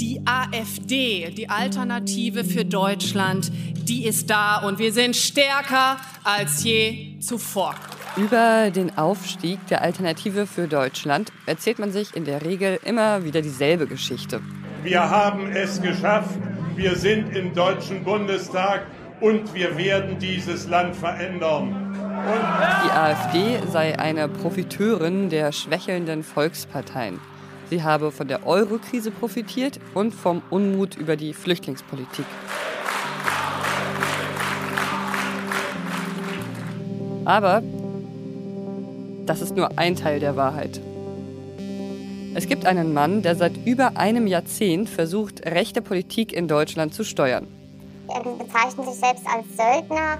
Die AfD, die Alternative für Deutschland, die ist da und wir sind stärker als je zuvor. Über den Aufstieg der Alternative für Deutschland erzählt man sich in der Regel immer wieder dieselbe Geschichte. Wir haben es geschafft, wir sind im Deutschen Bundestag und wir werden dieses Land verändern. Und die AfD sei eine Profiteurin der schwächelnden Volksparteien. Sie habe von der Euro-Krise profitiert und vom Unmut über die Flüchtlingspolitik. Aber das ist nur ein Teil der Wahrheit. Es gibt einen Mann, der seit über einem Jahrzehnt versucht, rechte Politik in Deutschland zu steuern. Er bezeichnet sich selbst als Söldner,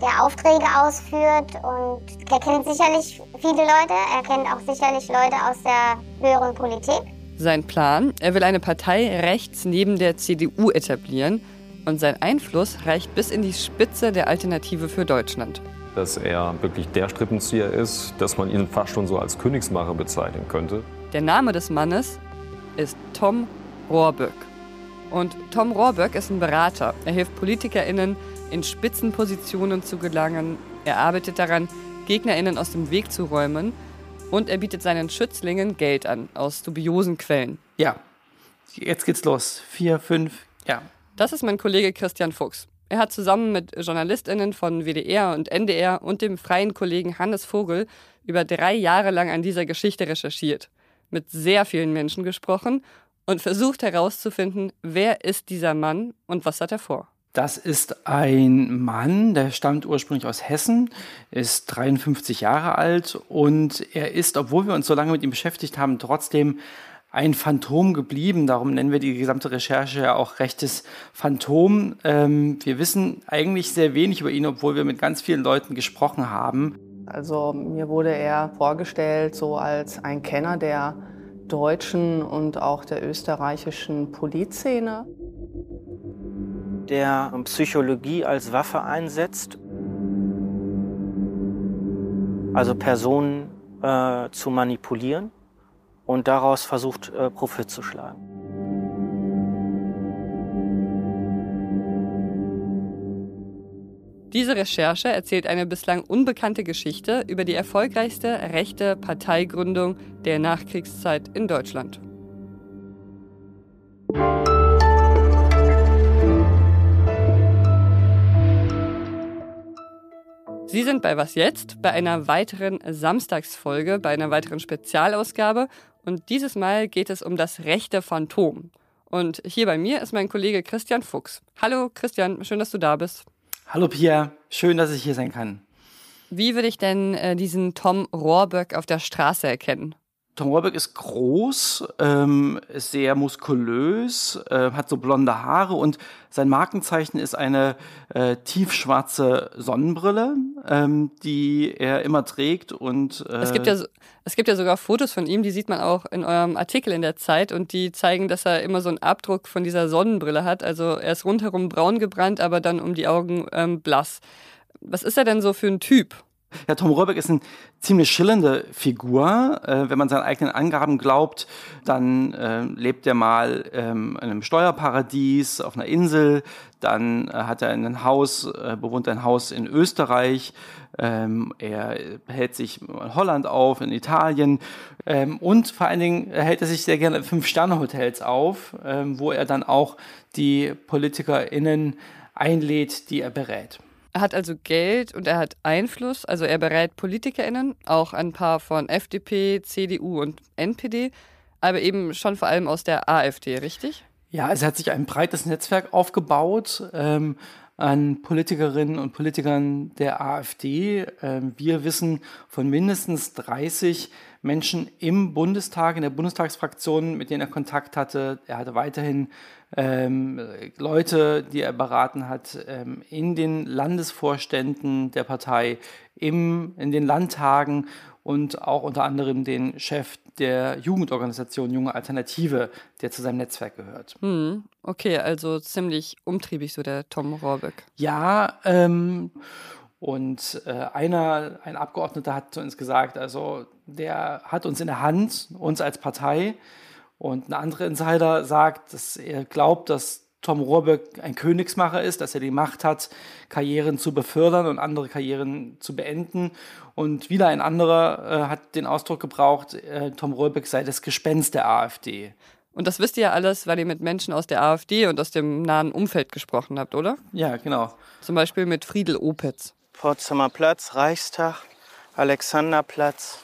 der Aufträge ausführt und er kennt sicherlich viele Leute. Er kennt auch sicherlich Leute aus der höheren Politik. Sein Plan, er will eine Partei rechts neben der CDU etablieren und sein Einfluss reicht bis in die Spitze der Alternative für Deutschland. Dass er wirklich der Strippenzieher ist, dass man ihn fast schon so als Königsmacher bezeichnen könnte. Der Name des Mannes ist Tom Rohrböck. Und Tom Rohrböck ist ein Berater. Er hilft PolitikerInnen, in Spitzenpositionen zu gelangen. Er arbeitet daran, GegnerInnen aus dem Weg zu räumen. Und er bietet seinen Schützlingen Geld an, aus dubiosen Quellen. Ja, jetzt geht's los. Vier, fünf, ja. Das ist mein Kollege Christian Fuchs. Er hat zusammen mit JournalistInnen von WDR und NDR und dem freien Kollegen Hannes Vogel über drei Jahre lang an dieser Geschichte recherchiert, mit sehr vielen Menschen gesprochen und versucht herauszufinden, wer ist dieser Mann und was hat er vor. Das ist ein Mann, der stammt ursprünglich aus Hessen, ist 53 Jahre alt und er ist, obwohl wir uns so lange mit ihm beschäftigt haben, trotzdem ein Phantom geblieben. Darum nennen wir die gesamte Recherche ja auch rechtes Phantom. Ähm, wir wissen eigentlich sehr wenig über ihn, obwohl wir mit ganz vielen Leuten gesprochen haben. Also mir wurde er vorgestellt so als ein Kenner der deutschen und auch der österreichischen Polizszene der Psychologie als Waffe einsetzt, also Personen äh, zu manipulieren und daraus versucht, äh, Profit zu schlagen. Diese Recherche erzählt eine bislang unbekannte Geschichte über die erfolgreichste rechte Parteigründung der Nachkriegszeit in Deutschland. Sie sind bei Was jetzt? Bei einer weiteren Samstagsfolge, bei einer weiteren Spezialausgabe. Und dieses Mal geht es um das rechte Phantom. Und hier bei mir ist mein Kollege Christian Fuchs. Hallo Christian, schön, dass du da bist. Hallo Pia, schön, dass ich hier sein kann. Wie würde ich denn äh, diesen Tom Rohrböck auf der Straße erkennen? Tom Rohrbeck ist groß, ähm, ist sehr muskulös, äh, hat so blonde Haare und sein Markenzeichen ist eine äh, tiefschwarze Sonnenbrille, ähm, die er immer trägt und äh es gibt ja es gibt ja sogar Fotos von ihm, die sieht man auch in eurem Artikel in der Zeit und die zeigen, dass er immer so einen Abdruck von dieser Sonnenbrille hat. Also er ist rundherum braun gebrannt, aber dann um die Augen ähm, blass. Was ist er denn so für ein Typ? Ja, Tom Rohrbeck ist eine ziemlich schillernde Figur. Äh, wenn man seinen eigenen Angaben glaubt, dann äh, lebt er mal ähm, in einem Steuerparadies auf einer Insel. Dann äh, hat er ein Haus, äh, bewohnt ein Haus in Österreich. Ähm, er hält sich in Holland auf, in Italien. Ähm, und vor allen Dingen hält er sich sehr gerne in Fünf-Sterne-Hotels auf, ähm, wo er dann auch die PolitikerInnen einlädt, die er berät. Er hat also Geld und er hat Einfluss. Also er berät PolitikerInnen, auch ein paar von FDP, CDU und NPD, aber eben schon vor allem aus der AfD, richtig? Ja, also er hat sich ein breites Netzwerk aufgebaut ähm, an Politikerinnen und Politikern der AfD. Ähm, wir wissen von mindestens 30 Menschen im Bundestag, in der Bundestagsfraktion, mit denen er Kontakt hatte. Er hatte weiterhin ähm, Leute, die er beraten hat, ähm, in den Landesvorständen der Partei, im, in den Landtagen und auch unter anderem den Chef der Jugendorganisation Junge Alternative, der zu seinem Netzwerk gehört. Hm, okay, also ziemlich umtriebig so der Tom Rohrbeck. Ja, ähm, und äh, einer, ein Abgeordneter hat zu uns gesagt, also der hat uns in der Hand, uns als Partei, Und ein anderer Insider sagt, dass er glaubt, dass Tom Rohrbeck ein Königsmacher ist, dass er die Macht hat, Karrieren zu befördern und andere Karrieren zu beenden. Und wieder ein anderer äh, hat den Ausdruck gebraucht, äh, Tom Rohrbeck sei das Gespenst der AfD. Und das wisst ihr ja alles, weil ihr mit Menschen aus der AfD und aus dem nahen Umfeld gesprochen habt, oder? Ja, genau. Zum Beispiel mit Friedel Opitz. Potsdamer Platz, Reichstag, Alexanderplatz,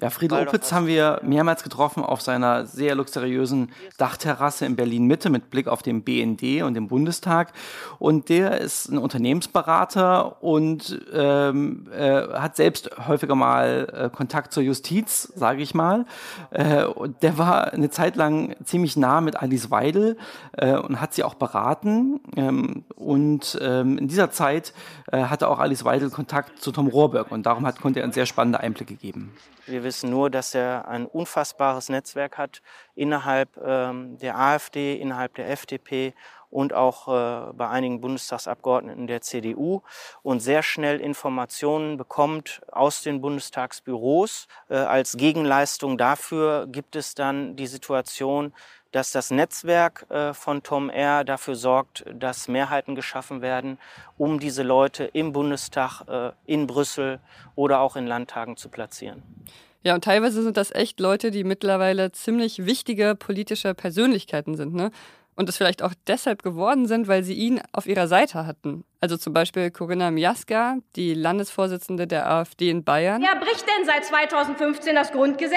ja, Friedel Opitz haben wir mehrmals getroffen auf seiner sehr luxuriösen Dachterrasse in Berlin-Mitte mit Blick auf den BND und den Bundestag. Und der ist ein Unternehmensberater und ähm, äh, hat selbst häufiger mal äh, Kontakt zur Justiz, sage ich mal. Äh, und der war eine Zeit lang ziemlich nah mit Alice Weidel äh, und hat sie auch beraten. Ähm, und ähm, in dieser Zeit äh, hatte auch Alice Weidel Kontakt zu Tom Rohrberg und darum hat, konnte er uns sehr spannende Einblicke geben. Wir wissen nur, dass er ein unfassbares Netzwerk hat innerhalb ähm, der AfD, innerhalb der FDP und auch äh, bei einigen Bundestagsabgeordneten der CDU und sehr schnell Informationen bekommt aus den Bundestagsbüros. Äh, als Gegenleistung dafür gibt es dann die Situation, dass das Netzwerk äh, von Tom R. dafür sorgt, dass Mehrheiten geschaffen werden, um diese Leute im Bundestag, in Brüssel oder auch in Landtagen zu platzieren. Ja, und teilweise sind das echt Leute, die mittlerweile ziemlich wichtige politische Persönlichkeiten sind. Ne? Und es vielleicht auch deshalb geworden sind, weil sie ihn auf ihrer Seite hatten. Also zum Beispiel Corinna Miaska, die Landesvorsitzende der AfD in Bayern. Wer bricht denn seit 2015 das Grundgesetz?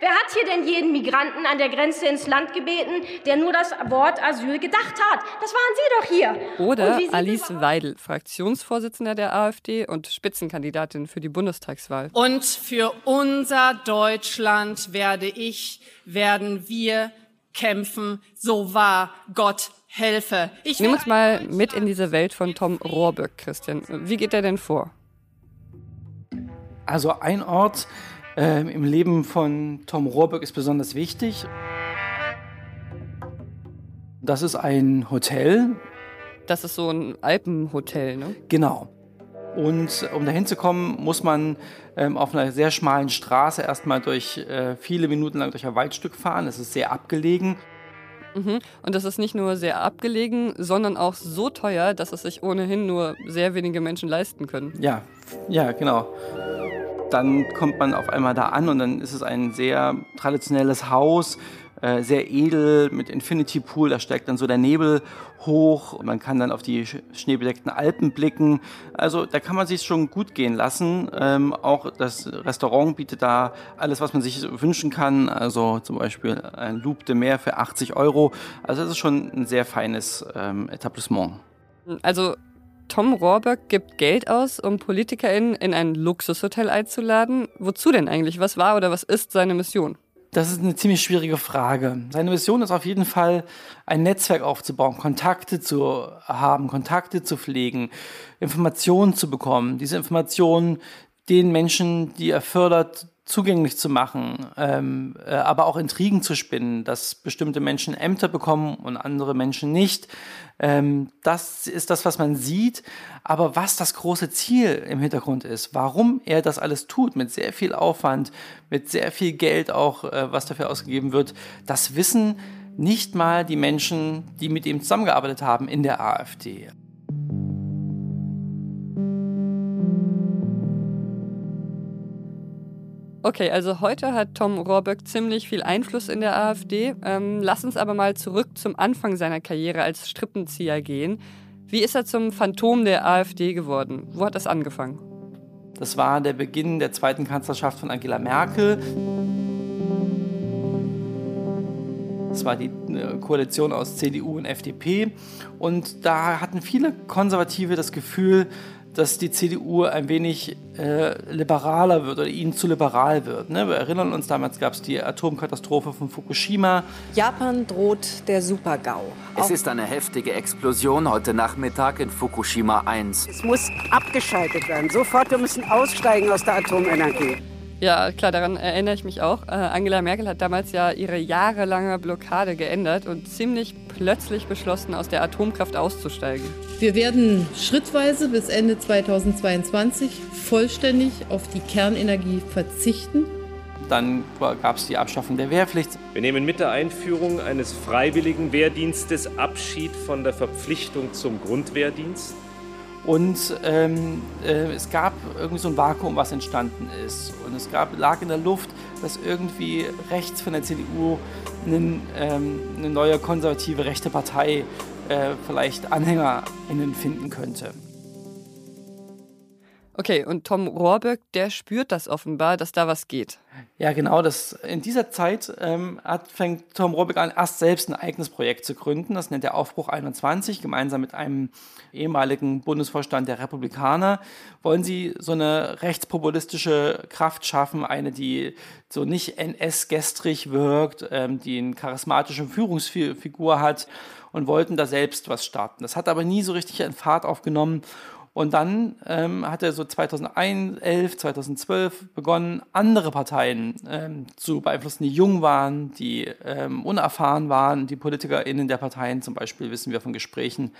Wer hat hier denn jeden Migranten an der Grenze ins Land gebeten, der nur das Wort Asyl gedacht hat? Das waren Sie doch hier. Oder Alice Weidel, Fraktionsvorsitzende der AfD und Spitzenkandidatin für die Bundestagswahl. Und für unser Deutschland werde ich, werden wir kämpfen, so wahr Gott helfe. Ich Nimm uns mal mit in diese Welt von Tom Rohrböck, Christian. Wie geht er denn vor? Also ein Ort äh, im Leben von Tom Rohrböck ist besonders wichtig. Das ist ein Hotel. Das ist so ein Alpenhotel, ne? Genau. Und um dahin zu kommen, muss man ähm, auf einer sehr schmalen Straße erstmal durch äh, viele Minuten lang durch ein Waldstück fahren. Es ist sehr abgelegen. Mhm. Und das ist nicht nur sehr abgelegen, sondern auch so teuer, dass es sich ohnehin nur sehr wenige Menschen leisten können. Ja, ja, genau. Dann kommt man auf einmal da an und dann ist es ein sehr traditionelles Haus äh, sehr edel mit Infinity Pool. Da steigt dann so der Nebel hoch. Man kann dann auf die schneebedeckten Alpen blicken. Also da kann man sich schon gut gehen lassen. Ähm, auch das Restaurant bietet da alles, was man sich wünschen kann. Also zum Beispiel ein Loop de Mer für 80 Euro. Also das ist schon ein sehr feines ähm, Etablissement. Also Tom Rohrbeck gibt Geld aus, um PolitikerInnen in ein Luxushotel einzuladen. Wozu denn eigentlich? Was war oder was ist seine Mission? Das ist eine ziemlich schwierige Frage. Seine Mission ist auf jeden Fall, ein Netzwerk aufzubauen, Kontakte zu haben, Kontakte zu pflegen, Informationen zu bekommen. Diese Informationen den Menschen, die er fördert, zugänglich zu machen, ähm, äh, aber auch Intrigen zu spinnen, dass bestimmte Menschen Ämter bekommen und andere Menschen nicht. Ähm, das ist das, was man sieht. Aber was das große Ziel im Hintergrund ist, warum er das alles tut, mit sehr viel Aufwand, mit sehr viel Geld auch, äh, was dafür ausgegeben wird, das wissen nicht mal die Menschen, die mit ihm zusammengearbeitet haben in der AfD. Okay, also heute hat Tom Rohrböck ziemlich viel Einfluss in der AfD. Ähm, lass uns aber mal zurück zum Anfang seiner Karriere als Strippenzieher gehen. Wie ist er zum Phantom der AfD geworden? Wo hat das angefangen? Das war der Beginn der zweiten Kanzlerschaft von Angela Merkel. Das war die äh, Koalition aus CDU und FDP. Und da hatten viele Konservative das Gefühl, dass die CDU ein wenig äh, liberaler wird oder ihnen zu liberal wird. Ne? Wir erinnern uns, damals gab es die Atomkatastrophe von Fukushima. Japan droht der Super-GAU. Es ist eine heftige Explosion heute Nachmittag in Fukushima 1. Es muss abgeschaltet werden. Sofort, wir müssen aussteigen aus der Atomenergie. Ja, klar, daran erinnere ich mich auch. Äh, Angela Merkel hat damals ja ihre jahrelange Blockade geändert und ziemlich plötzlich beschlossen, aus der Atomkraft auszusteigen. Wir werden schrittweise bis Ende 2022 vollständig auf die Kernenergie verzichten. dann gab es die Abschaffung der Wehrpflicht. Wir nehmen mit der Einführung eines freiwilligen Wehrdienstes Abschied von der Verpflichtung zum Grundwehrdienst. Und ähm, äh, es gab irgendwie so ein Vakuum, was entstanden ist. Und es gab, lag in der Luft, dass irgendwie rechts von der CDU einen, ähm, eine neue konservative rechte Partei äh, vielleicht AnhängerInnen finden könnte. Okay, und Tom Rohrböck, der spürt das offenbar, dass da was geht. Ja, genau. Das, in dieser Zeit ähm, hat, fängt Tom Rohrböck an, erst selbst ein eigenes Projekt zu gründen. Das nennt er Aufbruch 21. Gemeinsam mit einem ehemaligen Bundesvorstand der Republikaner wollen sie so eine rechtspopulistische Kraft schaffen, eine, die so nicht NS-gestrig wirkt, ähm, die eine charismatische Führungsfigur hat und wollten da selbst was starten. Das hat aber nie so richtig einen Fahrt aufgenommen. Und dann ähm, hat er so 2011, 2012 begonnen, andere Parteien ähm, zu beeinflussen, die jung waren, die ähm, unerfahren waren. Die PolitikerInnen der Parteien, zum Beispiel wissen wir von Gesprächen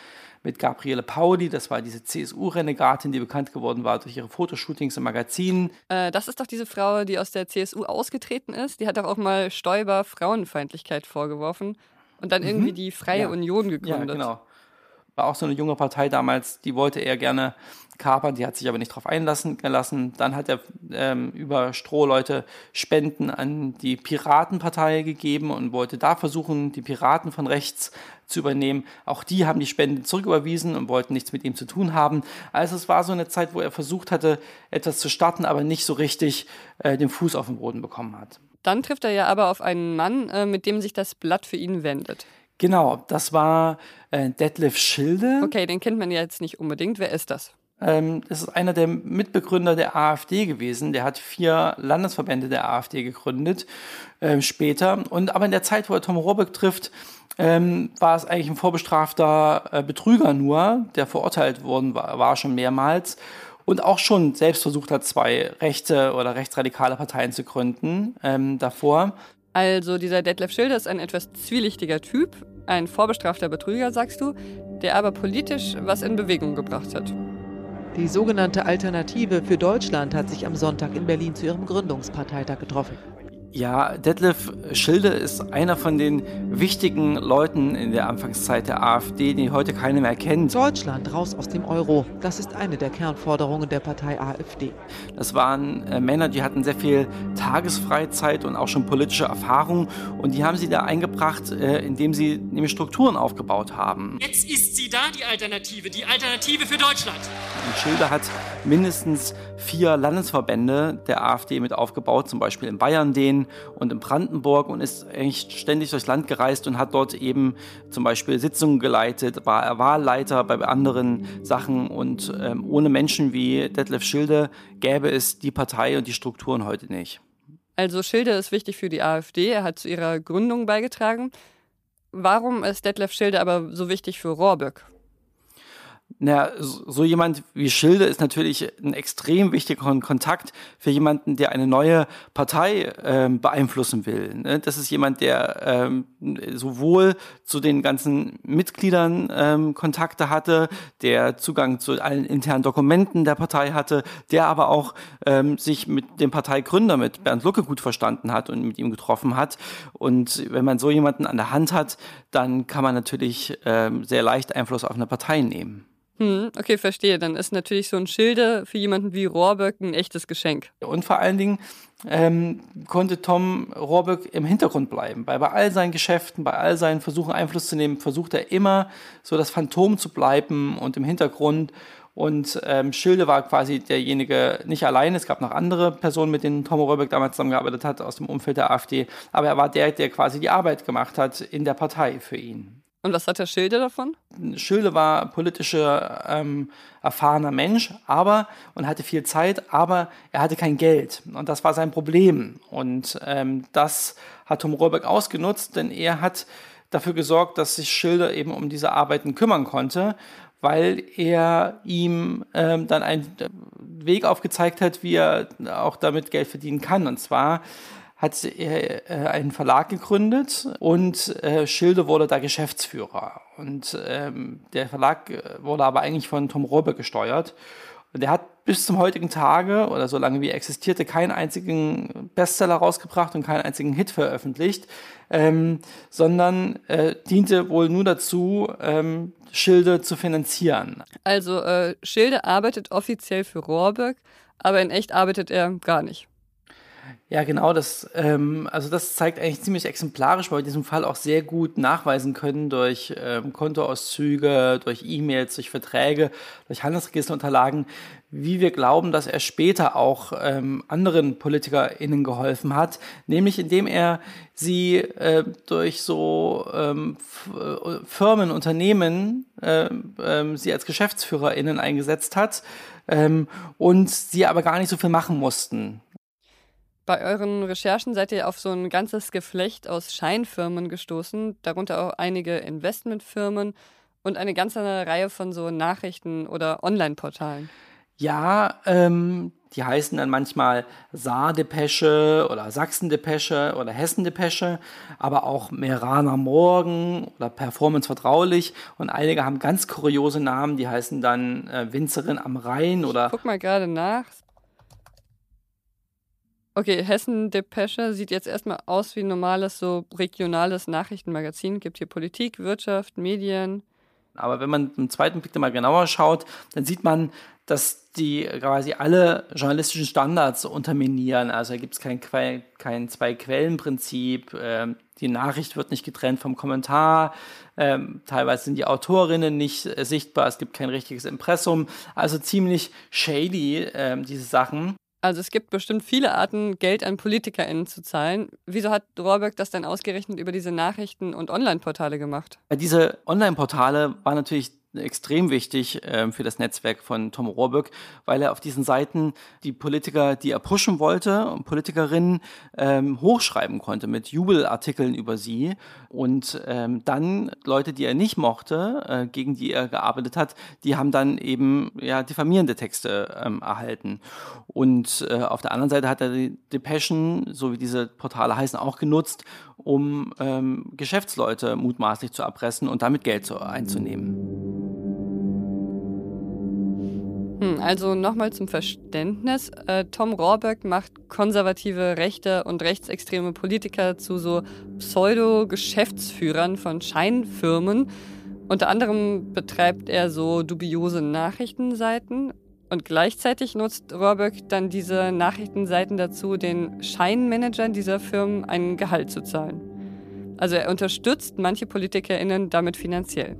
mit Gabriele Pauli, das war diese CSU-Renegatin, die bekannt geworden war durch ihre Fotoshootings im Magazin. Äh, das ist doch diese Frau, die aus der CSU ausgetreten ist. Die hat doch auch mal Stoiber Frauenfeindlichkeit vorgeworfen und dann irgendwie mhm. die Freie ja. Union gegründet. Ja, genau war auch so eine junge Partei damals, die wollte er gerne kapern, die hat sich aber nicht darauf einlassen gelassen. Dann hat er ähm, über Strohleute Spenden an die Piratenpartei gegeben und wollte da versuchen, die Piraten von rechts zu übernehmen. Auch die haben die Spenden zurücküberwiesen und wollten nichts mit ihm zu tun haben. Also es war so eine Zeit, wo er versucht hatte, etwas zu starten, aber nicht so richtig äh, den Fuß auf den Boden bekommen hat. Dann trifft er ja aber auf einen Mann, äh, mit dem sich das Blatt für ihn wendet. Genau, das war äh, Detlef Schilde. Okay, den kennt man ja jetzt nicht unbedingt. Wer ist das? Ähm, das ist einer der Mitbegründer der AfD gewesen. Der hat vier Landesverbände der AfD gegründet äh, später. Und aber in der Zeit, wo er Tom Robeck trifft, ähm, war es eigentlich ein vorbestrafter äh, Betrüger nur, der verurteilt worden war, war schon mehrmals und auch schon selbst versucht hat, zwei rechte oder rechtsradikale Parteien zu gründen ähm, davor. Also dieser Detlef Schilder ist ein etwas zwielichtiger Typ, ein vorbestrafter Betrüger, sagst du, der aber politisch was in Bewegung gebracht hat. Die sogenannte Alternative für Deutschland hat sich am Sonntag in Berlin zu ihrem Gründungsparteitag getroffen. Ja, Detlef Schilde ist einer von den wichtigen Leuten in der Anfangszeit der AfD, die heute keiner mehr kennt. Deutschland raus aus dem Euro. Das ist eine der Kernforderungen der Partei AfD. Das waren äh, Männer, die hatten sehr viel Tagesfreizeit und auch schon politische Erfahrung. Und die haben sie da eingebracht, äh, indem sie nämlich Strukturen aufgebaut haben. Jetzt ist sie da, die Alternative. Die Alternative für Deutschland. Und Schilde hat mindestens vier Landesverbände der AfD mit aufgebaut, zum Beispiel in Bayern den und in Brandenburg und ist eigentlich ständig durchs Land gereist und hat dort eben zum Beispiel Sitzungen geleitet, war Wahlleiter bei anderen Sachen und ähm, ohne Menschen wie Detlef Schilde gäbe es die Partei und die Strukturen heute nicht. Also Schilde ist wichtig für die AfD, er hat zu ihrer Gründung beigetragen. Warum ist Detlef Schilde aber so wichtig für Rohrböck? Na, so jemand wie Schilde ist natürlich ein extrem wichtiger Kontakt für jemanden, der eine neue Partei ähm, beeinflussen will. Ne? Das ist jemand, der ähm, sowohl zu den ganzen Mitgliedern ähm, Kontakte hatte, der Zugang zu allen internen Dokumenten der Partei hatte, der aber auch ähm, sich mit dem Parteigründer, mit Bernd Lucke gut verstanden hat und mit ihm getroffen hat. Und wenn man so jemanden an der Hand hat, dann kann man natürlich ähm, sehr leicht Einfluss auf eine Partei nehmen. Hm, okay, verstehe. Dann ist natürlich so ein Schilde für jemanden wie Rohrböck ein echtes Geschenk. Und vor allen Dingen ähm, konnte Tom Rohrböck im Hintergrund bleiben, weil bei all seinen Geschäften, bei all seinen Versuchen Einfluss zu nehmen, versucht er immer so das Phantom zu bleiben und im Hintergrund. Und ähm, Schilde war quasi derjenige, nicht allein, es gab noch andere Personen, mit denen Tom Rohrböck damals zusammengearbeitet hat, aus dem Umfeld der AfD, aber er war der, der quasi die Arbeit gemacht hat in der Partei für ihn. Und was hat der Schilde davon? Schilde war politischer ähm, erfahrener Mensch, aber und hatte viel Zeit, aber er hatte kein Geld und das war sein Problem. Und ähm, das hat Tom Rohrbeck ausgenutzt, denn er hat dafür gesorgt, dass sich Schilde eben um diese Arbeiten kümmern konnte, weil er ihm ähm, dann einen Weg aufgezeigt hat, wie er auch damit Geld verdienen kann. Und zwar hat er äh, einen Verlag gegründet und äh, Schilde wurde da Geschäftsführer. Und ähm, der Verlag äh, wurde aber eigentlich von Tom Robe gesteuert. Und er hat bis zum heutigen Tage oder so lange wie er existierte keinen einzigen Bestseller rausgebracht und keinen einzigen Hit veröffentlicht, ähm, sondern äh, diente wohl nur dazu, ähm, Schilde zu finanzieren. Also äh, Schilde arbeitet offiziell für Rohrbeck, aber in echt arbeitet er gar nicht. Ja, genau, das, ähm, also das zeigt eigentlich ziemlich exemplarisch, weil wir in diesem Fall auch sehr gut nachweisen können durch ähm, Kontoauszüge, durch E-Mails, durch Verträge, durch Handelsregisterunterlagen, wie wir glauben, dass er später auch ähm, anderen PolitikerInnen geholfen hat, nämlich indem er sie äh, durch so ähm, äh, Firmen, Unternehmen, äh, äh, sie als GeschäftsführerInnen eingesetzt hat ähm, und sie aber gar nicht so viel machen mussten. Bei euren Recherchen seid ihr auf so ein ganzes Geflecht aus Scheinfirmen gestoßen, darunter auch einige Investmentfirmen und eine ganze Reihe von so Nachrichten- oder Online-Portalen. Ja, ähm, die heißen dann manchmal Saar-Depesche oder Sachsen-Depesche oder Hessen-Depesche, aber auch Meraner Morgen oder Performance vertraulich. Und einige haben ganz kuriose Namen, die heißen dann äh, Winzerin am Rhein oder. Ich guck mal gerade nach. Okay, Hessen Depesche sieht jetzt erstmal aus wie ein normales, so regionales Nachrichtenmagazin. Gibt hier Politik, Wirtschaft, Medien. Aber wenn man im zweiten Blick mal genauer schaut, dann sieht man, dass die quasi alle journalistischen Standards unterminieren. Also gibt es kein, kein Zwei-Quellen-Prinzip. Ähm, die Nachricht wird nicht getrennt vom Kommentar. Ähm, teilweise sind die Autorinnen nicht äh, sichtbar. Es gibt kein richtiges Impressum. Also ziemlich shady, ähm, diese Sachen. Also es gibt bestimmt viele Arten, Geld an PolitikerInnen zu zahlen. Wieso hat Rohrbeck das denn ausgerechnet über diese Nachrichten- und Online-Portale gemacht? Diese Online-Portale waren natürlich extrem wichtig äh, für das Netzwerk von Tom Rohrböck, weil er auf diesen Seiten die Politiker, die er pushen wollte, und Politikerinnen ähm, hochschreiben konnte mit Jubelartikeln über sie und ähm, dann Leute, die er nicht mochte, äh, gegen die er gearbeitet hat, die haben dann eben ja diffamierende Texte ähm, erhalten. Und äh, auf der anderen Seite hat er die Depeschen, so wie diese Portale heißen, auch genutzt, um ähm, Geschäftsleute mutmaßlich zu erpressen und damit Geld zu, einzunehmen. Hm, also nochmal zum Verständnis. Äh, Tom Rohrböck macht konservative rechte und rechtsextreme Politiker zu so Pseudo-Geschäftsführern von Scheinfirmen. Unter anderem betreibt er so dubiose Nachrichtenseiten und gleichzeitig nutzt Rohrböck dann diese Nachrichtenseiten dazu, den Scheinmanagern dieser Firmen ein Gehalt zu zahlen. Also er unterstützt manche PolitikerInnen damit finanziell.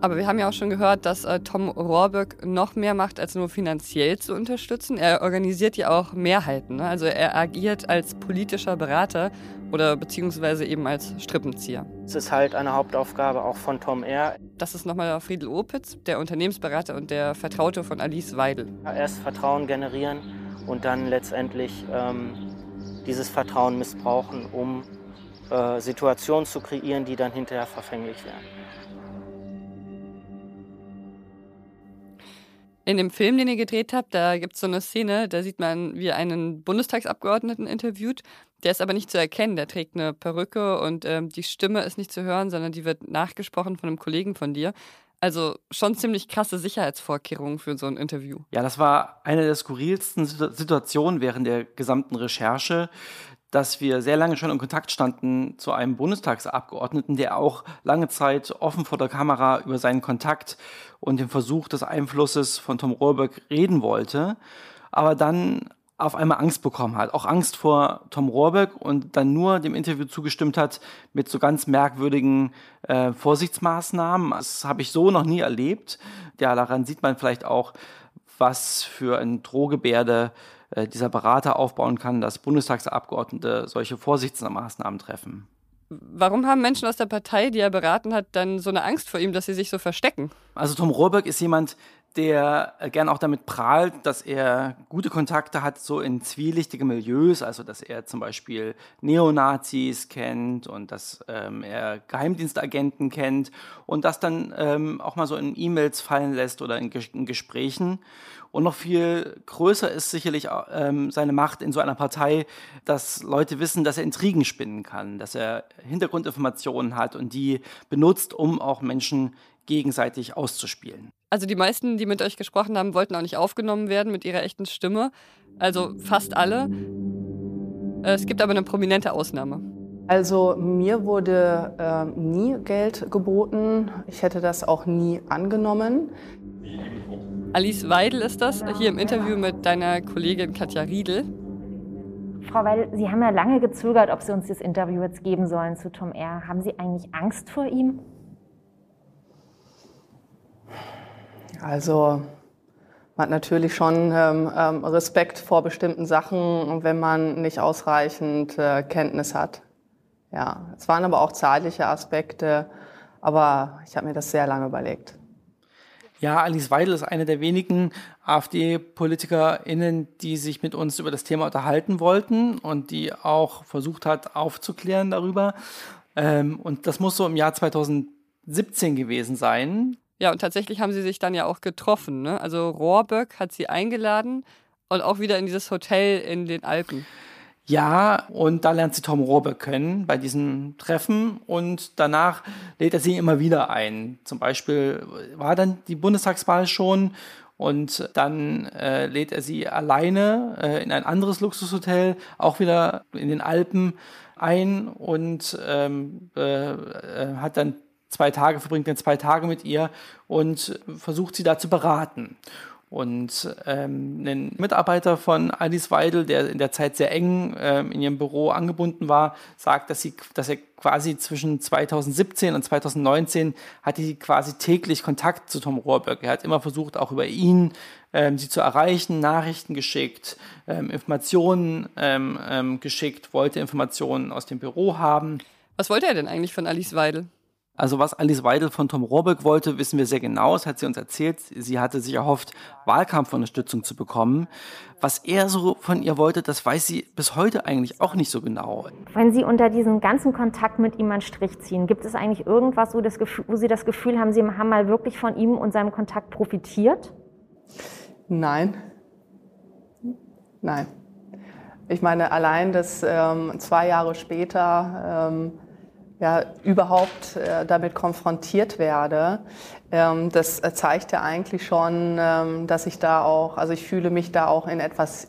Aber wir haben ja auch schon gehört, dass äh, Tom Rohrböck noch mehr macht, als nur finanziell zu unterstützen. Er organisiert ja auch Mehrheiten. Ne? Also er agiert als politischer Berater oder beziehungsweise eben als Strippenzieher. Es ist halt eine Hauptaufgabe auch von Tom R. Das ist nochmal Friedel Opitz, der Unternehmensberater und der Vertraute von Alice Weidel. Erst Vertrauen generieren und dann letztendlich ähm, dieses Vertrauen missbrauchen, um äh, Situationen zu kreieren, die dann hinterher verfänglich werden. In dem Film, den ihr gedreht habt, da gibt es so eine Szene, da sieht man, wie einen Bundestagsabgeordneten interviewt. Der ist aber nicht zu erkennen. Der trägt eine Perücke und ähm, die Stimme ist nicht zu hören, sondern die wird nachgesprochen von einem Kollegen von dir. Also schon ziemlich krasse Sicherheitsvorkehrungen für so ein Interview. Ja, das war eine der skurrilsten Situationen während der gesamten Recherche dass wir sehr lange schon in Kontakt standen zu einem Bundestagsabgeordneten, der auch lange Zeit offen vor der Kamera über seinen Kontakt und den Versuch des Einflusses von Tom Rohrbeck reden wollte, aber dann auf einmal Angst bekommen hat, auch Angst vor Tom Rohrbeck und dann nur dem Interview zugestimmt hat mit so ganz merkwürdigen äh, Vorsichtsmaßnahmen. Das habe ich so noch nie erlebt. Ja, daran sieht man vielleicht auch, was für ein Drohgebärde äh, dieser Berater aufbauen kann, dass Bundestagsabgeordnete solche Vorsichtsmaßnahmen treffen. Warum haben Menschen aus der Partei, die er beraten hat, dann so eine Angst vor ihm, dass sie sich so verstecken? Also Tom Rohrbeck ist jemand, der äh, gern auch damit prahlt, dass er gute Kontakte hat so in zwielichtige Milieus, also dass er zum Beispiel Neonazis kennt und dass ähm, er Geheimdienstagenten kennt und das dann ähm, auch mal so in E-Mails fallen lässt oder in, in, Gesprächen. Und noch viel größer ist sicherlich ähm, seine Macht in so einer Partei, dass Leute wissen, dass er Intrigen spinnen kann, dass er Hintergrundinformationen hat und die benutzt, um auch Menschen gegenseitig auszuspielen. Also die meisten, die mit euch gesprochen haben, wollten auch nicht aufgenommen werden mit ihrer echten Stimme. Also fast alle. Es gibt aber eine prominente Ausnahme. Also mir wurde äh, nie Geld geboten. Ich hätte das auch nie angenommen. Alice Weidel ist das, hier im Interview mit deiner Kollegin Katja Riedel. Frau Weidel, Sie haben ja lange gezögert, ob Sie uns das Interview jetzt geben sollen zu Tom R. Haben Sie eigentlich Angst vor ihm? Also man hat natürlich schon ähm, ähm, Respekt vor bestimmten Sachen, wenn man nicht ausreichend äh, Kenntnis hat. Ja, es waren aber auch zeitliche Aspekte, aber ich habe mir das sehr lange überlegt. Ja, Alice Weidel ist eine der wenigen AfD-PolitikerInnen, die sich mit uns über das Thema unterhalten wollten und die auch versucht hat, aufzuklären darüber. Ähm, und das muss so im Jahr 2017 gewesen sein. Ja, und tatsächlich haben sie sich dann ja auch getroffen. Ne? Also Rohrböck hat sie eingeladen und auch wieder in dieses Hotel in den Alpen. Ja, und da lernt sie Tom Rohrböck kennen bei diesem Treffen und danach lädt er sie immer wieder ein. Zum Beispiel war dann die Bundestagswahl schon und dann äh, lädt er sie alleine äh, in ein anderes Luxushotel, auch wieder in den Alpen ein und ähm, äh, äh hat dann zwei Tage, verbringt dann zwei Tage mit ihr und versucht sie da zu beraten. Und ähm, ein Mitarbeiter von Alice Weidel, der in der Zeit sehr eng ähm, in ihrem Büro angebunden war, sagt, dass, sie, dass er quasi zwischen 2017 und 2019 hatte sie quasi täglich Kontakt zu Tom Rohrböck. Er hat immer versucht, auch über ihn ähm, sie zu erreichen, Nachrichten geschickt, ähm, Informationen ähm, ähm, geschickt, wollte Informationen aus dem Büro haben. Was wollte er denn eigentlich von Alice Weidel? Also was Alice Weidel von Tom Rohrbeck wollte, wissen wir sehr genau. Das hat sie uns erzählt. Sie hatte sich erhofft, Wahlkampfunterstützung zu bekommen. Was er so von ihr wollte, das weiß sie bis heute eigentlich auch nicht so genau. Wenn Sie unter diesem ganzen Kontakt mit ihm einen Strich ziehen, gibt es eigentlich irgendwas, wo, das Gefühl, wo Sie das Gefühl haben, Sie haben mal wirklich von ihm und seinem Kontakt profitiert? Nein. Nein. Ich meine, allein, dass ähm, zwei Jahre später ähm, ja, überhaupt äh, damit konfrontiert werde, ähm, das zeigt ja eigentlich schon, ähm, dass ich da auch, also ich fühle mich da auch in etwas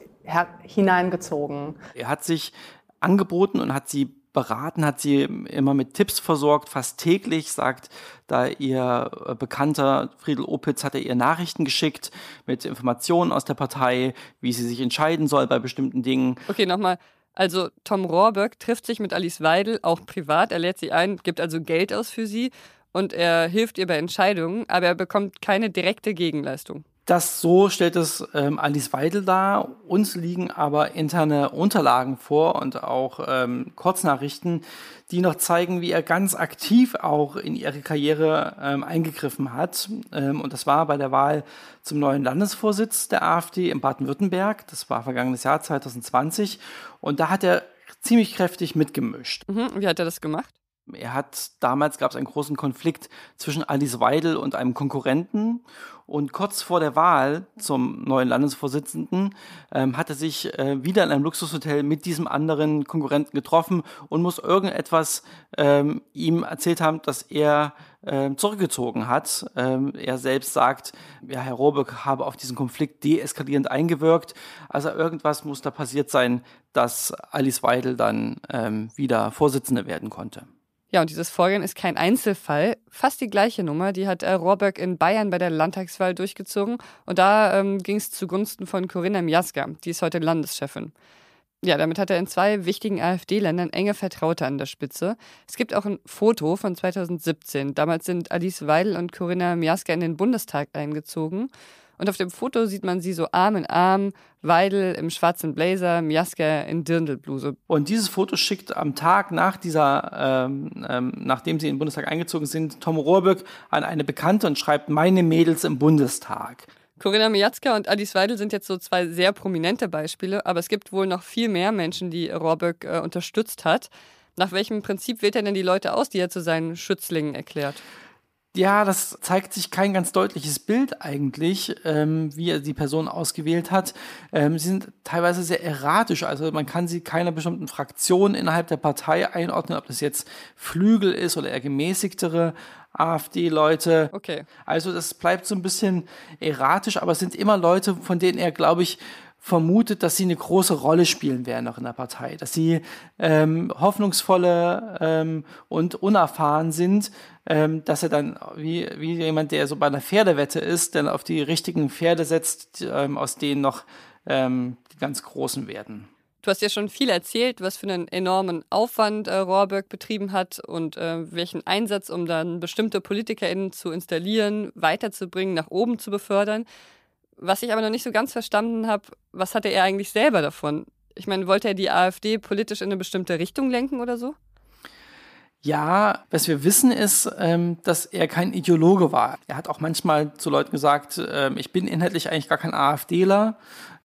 hineingezogen. Er hat sich angeboten und hat sie beraten, hat sie immer mit Tipps versorgt, fast täglich, sagt da ihr äh, Bekannter Friedel Opitz hat er ihr Nachrichten geschickt mit Informationen aus der Partei, wie sie sich entscheiden soll bei bestimmten Dingen. Okay, nochmal also Tom Rohrböck trifft sich mit Alice Weidel auch privat. Er lädt sie ein, gibt also Geld aus für sie und er hilft ihr bei Entscheidungen, aber er bekommt keine direkte Gegenleistung. Das so stellt es ähm, Alice Weidel dar. Uns liegen aber interne Unterlagen vor und auch ähm, Kurznachrichten, die noch zeigen, wie er ganz aktiv auch in ihre Karriere ähm, eingegriffen hat. Ähm, und das war bei der Wahl zum neuen Landesvorsitz der AfD in Baden-Württemberg. Das war vergangenes Jahr 2020. Und da hat er ziemlich kräftig mitgemischt. Mhm. Wie hat er das gemacht? Er hat damals gab es einen großen Konflikt zwischen Alice Weidel und einem Konkurrenten und kurz vor der Wahl zum neuen Landesvorsitzenden ähm, hat er sich äh, wieder in einem Luxushotel mit diesem anderen Konkurrenten getroffen und muss irgendetwas ähm, ihm erzählt haben, dass er äh, zurückgezogen hat. Ähm, er selbst sagt, ja, Herr Robeck habe auf diesen Konflikt deeskalierend eingewirkt. Also irgendwas muss da passiert sein, dass Alice Weidel dann ähm, wieder Vorsitzende werden konnte. Ja, und dieses Vorgehen ist kein Einzelfall. Fast die gleiche Nummer, die hat äh, Rohrbeck in Bayern bei der Landtagswahl durchgezogen. Und da ähm, ging es zugunsten von Corinna Miaska, die ist heute Landeschefin. Ja, damit hat er in zwei wichtigen AfD-Ländern enge Vertraute an der Spitze. Es gibt auch ein Foto von 2017. Damals sind Alice Weidel und Corinna Miaska in den Bundestag eingezogen. Und auf dem Foto sieht man sie so Arm in Arm, Weidel im schwarzen Blazer, Miaska in Dirndlbluse. Und dieses Foto schickt am Tag nach dieser, ähm, ähm, nachdem sie in den Bundestag eingezogen sind, Tom Rohrböck an eine Bekannte und schreibt Meine Mädels im Bundestag. Corinna Miatzka und Alice Weidel sind jetzt so zwei sehr prominente Beispiele, aber es gibt wohl noch viel mehr Menschen, die Rohrböck äh, unterstützt hat. Nach welchem Prinzip wählt er denn die Leute aus, die er zu seinen Schützlingen erklärt? Ja, das zeigt sich kein ganz deutliches Bild eigentlich, ähm, wie er die Person ausgewählt hat. Ähm, sie sind teilweise sehr erratisch, also man kann sie keiner bestimmten Fraktion innerhalb der Partei einordnen, ob das jetzt Flügel ist oder eher gemäßigtere AfD-Leute. Okay. Also das bleibt so ein bisschen erratisch, aber es sind immer Leute, von denen er, glaube ich, vermutet, dass sie eine große Rolle spielen werden noch in der Partei, dass sie ähm, hoffnungsvolle ähm, und unerfahren sind, ähm, dass er dann wie, wie jemand, der so bei einer Pferdewette ist, dann auf die richtigen Pferde setzt, ähm, aus denen noch ähm, die ganz Großen werden. Du hast ja schon viel erzählt, was für einen enormen Aufwand äh, Rohrberg betrieben hat und äh, welchen Einsatz, um dann bestimmte PolitikerInnen zu installieren, weiterzubringen, nach oben zu befördern. Was ich aber noch nicht so ganz verstanden habe, was hatte er eigentlich selber davon? Ich meine, wollte er die AfD politisch in eine bestimmte Richtung lenken oder so? Ja, was wir wissen ist, ähm, dass er kein Ideologe war. Er hat auch manchmal zu Leuten gesagt, ähm, ich bin inhaltlich eigentlich gar kein AfDler.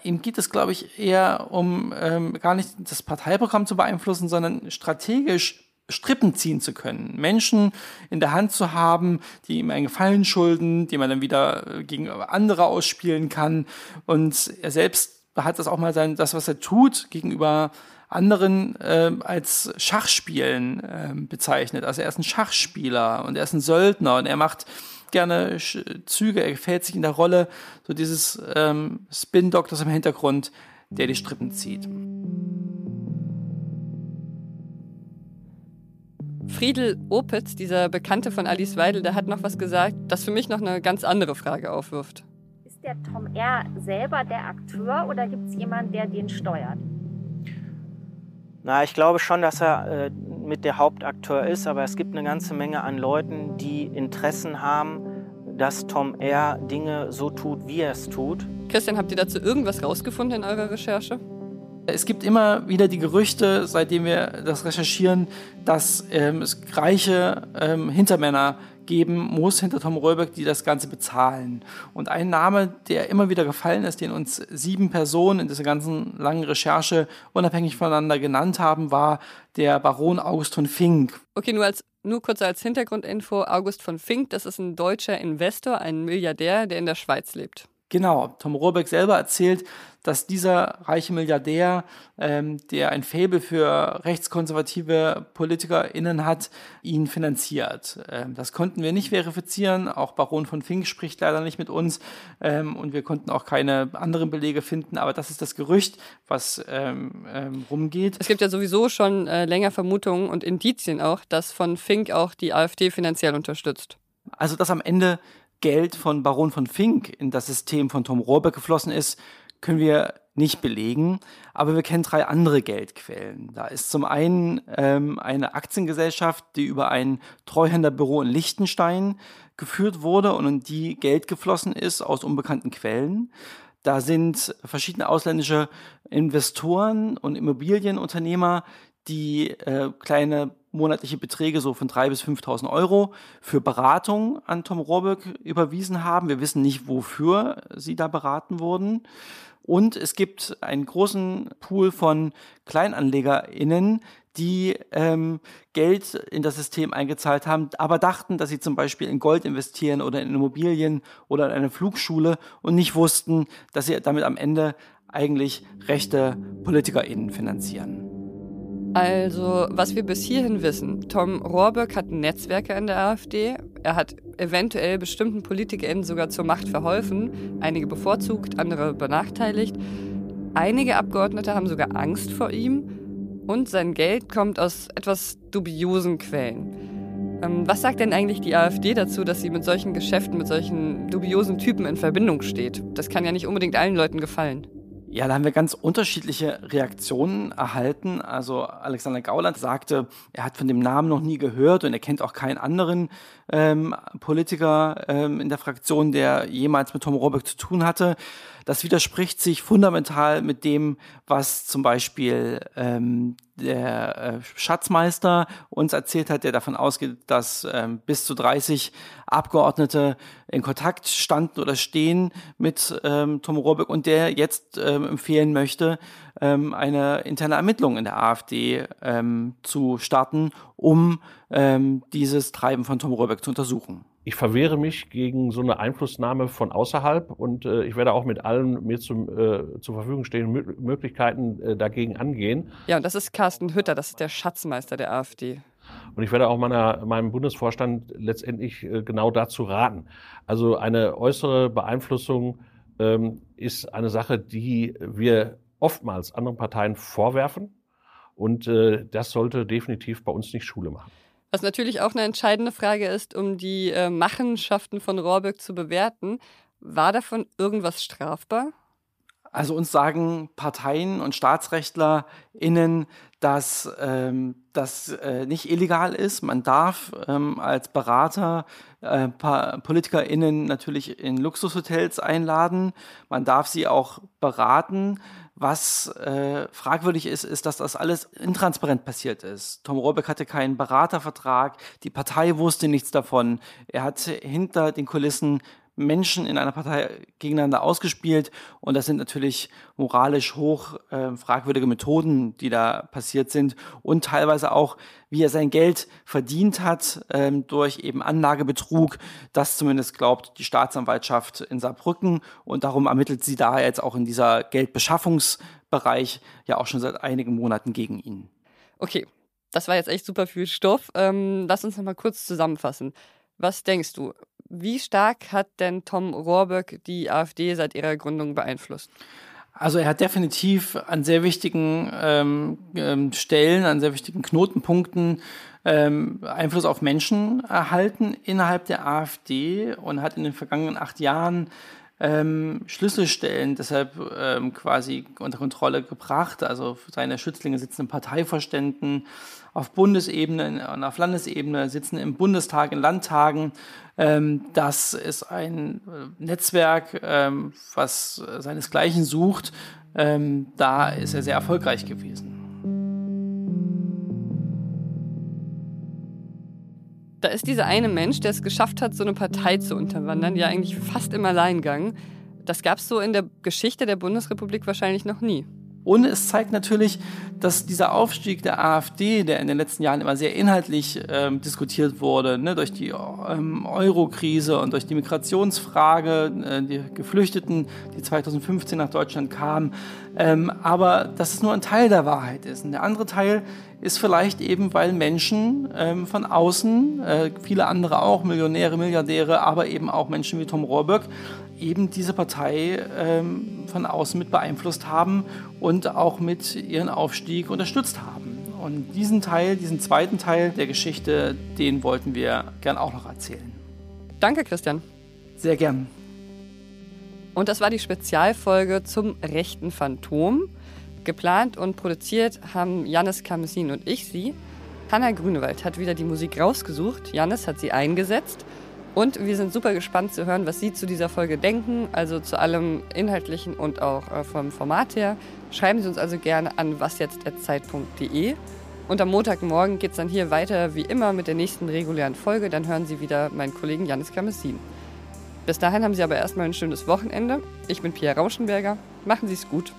Ihm geht es, glaube ich, eher um ähm, gar nicht das Parteiprogramm zu beeinflussen, sondern strategisch Strippen ziehen zu können, Menschen in der Hand zu haben, die ihm einen Gefallen schulden, die man dann wieder gegen andere ausspielen kann. Und er selbst hat das auch mal sein, das, was er tut, gegenüber anderen äh, als Schachspielen äh, bezeichnet. Also er ist ein Schachspieler und er ist ein Söldner und er macht gerne Züge, er gefällt sich in der Rolle, so dieses ähm, Spin-Doktors im Hintergrund, der die Strippen zieht. Friedel Opitz, dieser Bekannte von Alice Weidel, der hat noch was gesagt, das für mich noch eine ganz andere Frage aufwirft. Ist der Tom R. selber der Akteur oder gibt es jemanden, der den steuert? Na, ich glaube schon, dass er äh, mit der Hauptakteur ist, aber es gibt eine ganze Menge an Leuten, die Interessen haben, dass Tom R. Dinge so tut, wie er es tut. Christian, habt ihr dazu irgendwas rausgefunden in eurer Recherche? Es gibt immer wieder die Gerüchte, seitdem wir das recherchieren, dass ähm, es reiche ähm, Hintermänner geben muss hinter Tom Röbeck, die das Ganze bezahlen. Und ein Name, der immer wieder gefallen ist, den uns sieben Personen in dieser ganzen langen Recherche unabhängig voneinander genannt haben, war der Baron August von Fink. Okay, nur als nur kurz als Hintergrundinfo, August von Fink, das ist ein deutscher Investor, ein Milliardär, der in der Schweiz lebt. Genau, Tom Rohrbeck selber erzählt, dass dieser reiche Milliardär, ähm, der ein Faible für rechtskonservative PolitikerInnen hat, ihn finanziert. Ähm, das konnten wir nicht verifizieren. Auch Baron von Fink spricht leider nicht mit uns ähm, und wir konnten auch keine anderen Belege finden. Aber das ist das Gerücht, was ähm, ähm, rumgeht. Es gibt ja sowieso schon äh, länger Vermutungen und Indizien auch, dass von Fink auch die AfD finanziell unterstützt. Also, dass am Ende Geld von Baron von Fink in das System von Tom Rohrbeck geflossen ist, können wir nicht belegen, aber wir kennen drei andere Geldquellen. Da ist zum einen ähm, eine Aktiengesellschaft, die über ein Treuhänderbüro in Liechtenstein geführt wurde und in die Geld geflossen ist aus unbekannten Quellen. Da sind verschiedene ausländische Investoren und Immobilienunternehmer, die äh, kleine monatliche Beträge so von 3.000 bis 5.000 Euro für Beratung an Tom Rohrbeck überwiesen haben. Wir wissen nicht, wofür sie da beraten wurden. Und es gibt einen großen Pool von KleinanlegerInnen, die ähm, Geld in das System eingezahlt haben, aber dachten, dass sie zum Beispiel in Gold investieren oder in Immobilien oder in eine Flugschule und nicht wussten, dass sie damit am Ende eigentlich rechte PolitikerInnen finanzieren. Also, was wir bis hierhin wissen, Tom Rohrböck hat Netzwerke in der AfD. Er hat eventuell bestimmten PolitikerInnen sogar zur Macht verholfen, einige bevorzugt, andere benachteiligt. Einige Abgeordnete haben sogar Angst vor ihm und sein Geld kommt aus etwas dubiosen Quellen. Ähm, was sagt denn eigentlich die AfD dazu, dass sie mit solchen Geschäften, mit solchen dubiosen Typen in Verbindung steht? Das kann ja nicht unbedingt allen Leuten gefallen. Ja, da haben wir ganz unterschiedliche Reaktionen erhalten. Also Alexander Gauland sagte, er hat von dem Namen noch nie gehört und er kennt auch keinen anderen ähm, Politiker ähm, in der Fraktion, der jemals mit Tom Rohrbeck zu tun hatte. Das widerspricht sich fundamental mit dem, was zum Beispiel ähm, der äh, Schatzmeister uns erzählt hat, der davon ausgeht, dass ähm, bis zu 30 Abgeordnete in Kontakt standen oder stehen mit ähm, Tom Rohrbeck und der jetzt ähm, empfehlen möchte, ähm, eine interne Ermittlung in der AfD ähm, zu starten, um ähm, dieses Treiben von Tom Rohrbeck zu untersuchen ich verwehre mich gegen so eine Einflussnahme von außerhalb und äh, ich werde auch mit allen mir zum, äh, zur Verfügung stehenden Möglichkeiten äh, dagegen angehen. Ja, und das ist Carsten Hütter, das ist der Schatzmeister der AfD. Und ich werde auch meiner, meinem Bundesvorstand letztendlich äh, genau dazu raten. Also eine äußere Beeinflussung ähm, ist eine Sache, die wir oftmals anderen Parteien vorwerfen. Und äh, das sollte definitiv bei uns nicht Schule machen. Was natürlich auch eine entscheidende Frage ist, um die äh, Machenschaften von Rohrbeck zu bewerten. War davon irgendwas strafbar? Also uns sagen Parteien und StaatsrechtlerInnen, dass ähm, das äh, nicht illegal ist. Man darf ähm, als Berater äh, PolitikerInnen natürlich in Luxushotels einladen. Man darf sie auch beraten. Was äh, fragwürdig ist, ist, dass das alles intransparent passiert ist. Tom Rohrbeck hatte keinen Beratervertrag, die Partei wusste nichts davon. Er hat hinter den Kulissen Menschen in einer Partei gegeneinander ausgespielt. Und das sind natürlich moralisch hoch äh, fragwürdige Methoden, die da passiert sind. Und teilweise auch, wie er sein Geld verdient hat ähm, durch eben Anlagebetrug. Das zumindest glaubt die Staatsanwaltschaft in Saarbrücken. Und darum ermittelt sie da jetzt auch in dieser Geldbeschaffungsbereich ja auch schon seit einigen Monaten gegen ihn. Okay, das war jetzt echt super viel Stoff. Ähm, lass uns noch mal kurz zusammenfassen. Was denkst du? Wie stark hat denn Tom Rohrböck die AfD seit ihrer Gründung beeinflusst? Also er hat definitiv an sehr wichtigen ähm, ähm, Stellen, an sehr wichtigen Knotenpunkten ähm, Einfluss auf Menschen erhalten innerhalb der AfD und hat in den vergangenen acht Jahren ähm, Schlüsselstellen deshalb ähm, quasi unter Kontrolle gebracht. Also seine Schützlinge sitzen im Parteivorständen auf Bundesebene und auf Landesebene, sitzen im Bundestag, in Landtagen. Ähm, das ist ein äh, Netzwerk, ähm, was seinesgleichen sucht. Ähm, da ist er sehr erfolgreich gewesen. Da ist dieser eine Mensch, der es geschafft hat, so eine Partei zu unterwandern, ja eigentlich fast im Alleingang. Das gab es so in der Geschichte der Bundesrepublik wahrscheinlich noch nie. Und es zeigt natürlich, dass dieser Aufstieg der AfD, der in den letzten Jahren immer sehr inhaltlich ähm, diskutiert wurde, ne, durch die ähm, Euro-Krise und durch die Migrationsfrage, äh, die Geflüchteten, die 2015 nach Deutschland kamen, ähm, aber dass es nur ein Teil der Wahrheit ist. Und der andere Teil ist vielleicht eben, weil Menschen ähm, von außen, äh, viele andere auch, Millionäre, Milliardäre, aber eben auch Menschen wie Tom Rohrböck, eben diese Partei ähm, von außen mit beeinflusst haben und auch mit ihren Aufstieg unterstützt haben. Und diesen Teil, diesen zweiten Teil der Geschichte, den wollten wir gern auch noch erzählen. Danke, Christian. Sehr gern. Und das war die Spezialfolge zum rechten Phantom. Geplant und produziert haben Jannis Kamesin und ich sie. Hanna Grünewald hat wieder die Musik rausgesucht. Jannis hat sie eingesetzt. Und wir sind super gespannt zu hören, was Sie zu dieser Folge denken, also zu allem Inhaltlichen und auch äh, vom Format her. Schreiben Sie uns also gerne an wasjetzt.zeit.de. Und am Montagmorgen geht es dann hier weiter wie immer mit der nächsten regulären Folge. Dann hören Sie wieder meinen Kollegen Janis Kamessin. Bis dahin haben Sie aber erstmal ein schönes Wochenende. Ich bin Pia Rauschenberger. Machen Sie es gut.